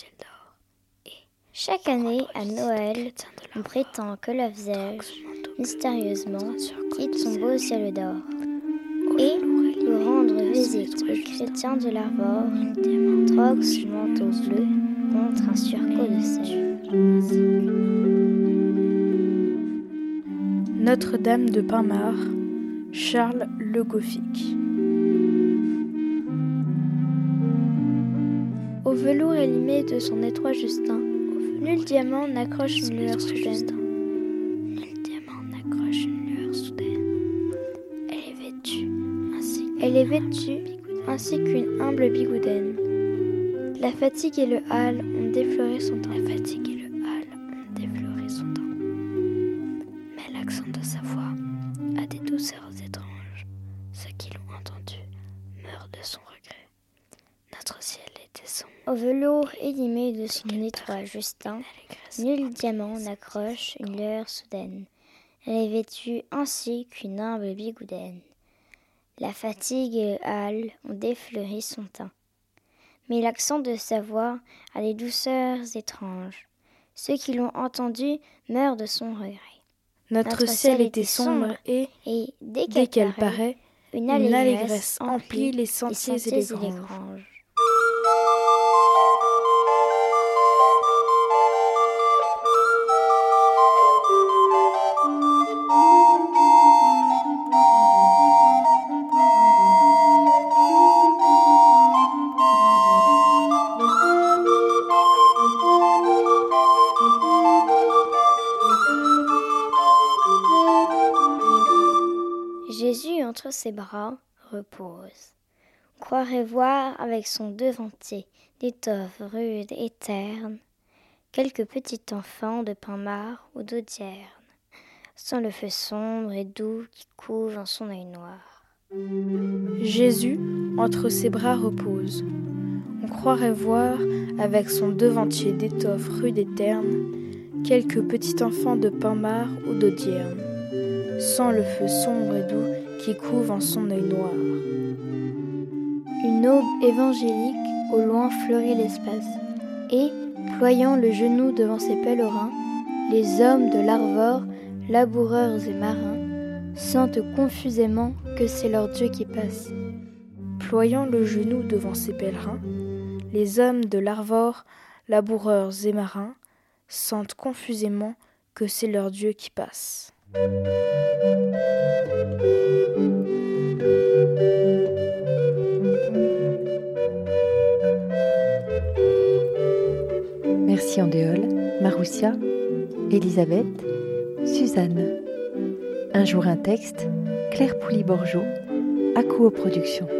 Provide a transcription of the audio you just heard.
ciel d'or. Et chaque année, à Noël, on prétend que la Vierge, mystérieusement, quitte son beau ciel d'or. Et, pour rendre visite aux chrétiens de l'Arvor, troque son manteau bleu contre un surcot de sel. Notre-Dame de Pinmar, Charles Le Gothique. Velours élimé de son étroit Justin, nul diamant n'accroche une lueur soudaine. Nul diamant n'accroche une lueur soudaine. Elle est vêtue ainsi, Elle est vêtue ainsi qu'une humble bigoudaine. La fatigue et le hâle ont défloré son. La fatigue et le hâle ont défloré son. Mais l'accent de sa voix a des douceurs étranges. Ceux qui l'ont entendu meurent de son regret. Notre ciel Au velours élimé de son étroit Justin, nul diamant n'accroche une lueur soudaine. Elle est vêtue ainsi qu'une humble bigoudaine. La fatigue et le hâle ont défleuri son teint. Mais l'accent de sa voix a des douceurs étranges. Ceux qui l'ont entendu meurent de son regret. Notre, ciel était sombre et, Et dès qu'elle paraît, une une allégresse emplit les sentiers et les granges. granges. Jésus entre ses bras repose. On croirait voir avec son devantier d'étoffe rude et terne quelques petits enfants de Pinmar ou d'Audierne, sans le feu sombre et doux qui couve en son œil noir. Jésus, entre ses bras repose. On croirait voir, avec son devantier d'étoffe rude et terne, quelques petits enfants de Pinmar ou d'Audierne, sans le feu sombre et doux qui couve en son œil noir. Une aube évangélique au loin fleurit l'espace, et, ployant le genou devant ses pèlerins, les hommes de l'Arvor, laboureurs et marins, sentent confusément que c'est leur Dieu qui passe. Ployant le genou devant ses pèlerins, les hommes de l'Arvor, laboureurs et marins, sentent confusément que c'est leur Dieu qui passe. Merci Andéol, Maroussia, Elisabeth, Suzanne. Un jour un texte, Claire Pouli-Borgeot, à Production.